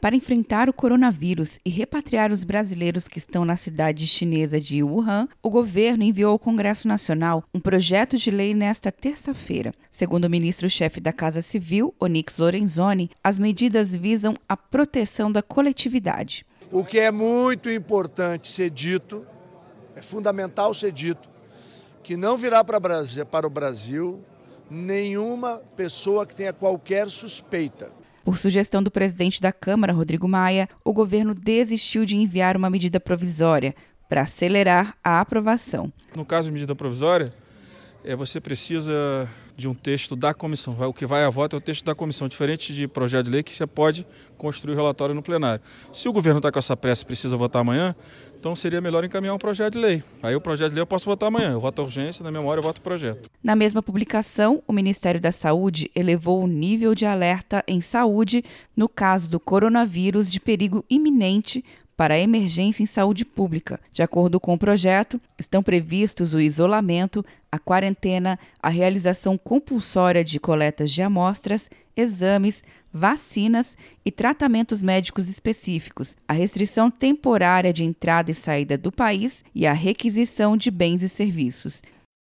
Para enfrentar o coronavírus e repatriar os brasileiros que estão na cidade chinesa de Wuhan, o governo enviou ao Congresso Nacional um projeto de lei nesta terça-feira. Segundo o ministro-chefe da Casa Civil, Onyx Lorenzoni, as medidas visam a proteção da coletividade. O que é muito importante ser dito, é fundamental ser dito, que não virá para o Brasil nenhuma pessoa que tenha qualquer suspeita por sugestão do presidente da Câmara, Rodrigo Maia, o governo desistiu de enviar uma medida provisória para acelerar a aprovação. No caso de medida provisória, é, você precisa de um texto da comissão. O que vai a voto é o texto da comissão, diferente de projeto de lei que você pode construir o relatório no plenário. Se o governo está com essa pressa e precisa votar amanhã, então seria melhor encaminhar um projeto de lei. Aí o projeto de lei eu posso votar amanhã. Eu voto a urgência, na memória eu voto o projeto. Na mesma publicação, o Ministério da Saúde elevou o nível de alerta em saúde no caso do coronavírus de perigo iminente para a emergência em saúde pública. De acordo com o projeto, estão previstos o isolamento, a quarentena, a realização compulsória de coletas de amostras, exames, vacinas e tratamentos médicos específicos, a restrição temporária de entrada e saída do país e a requisição de bens e serviços.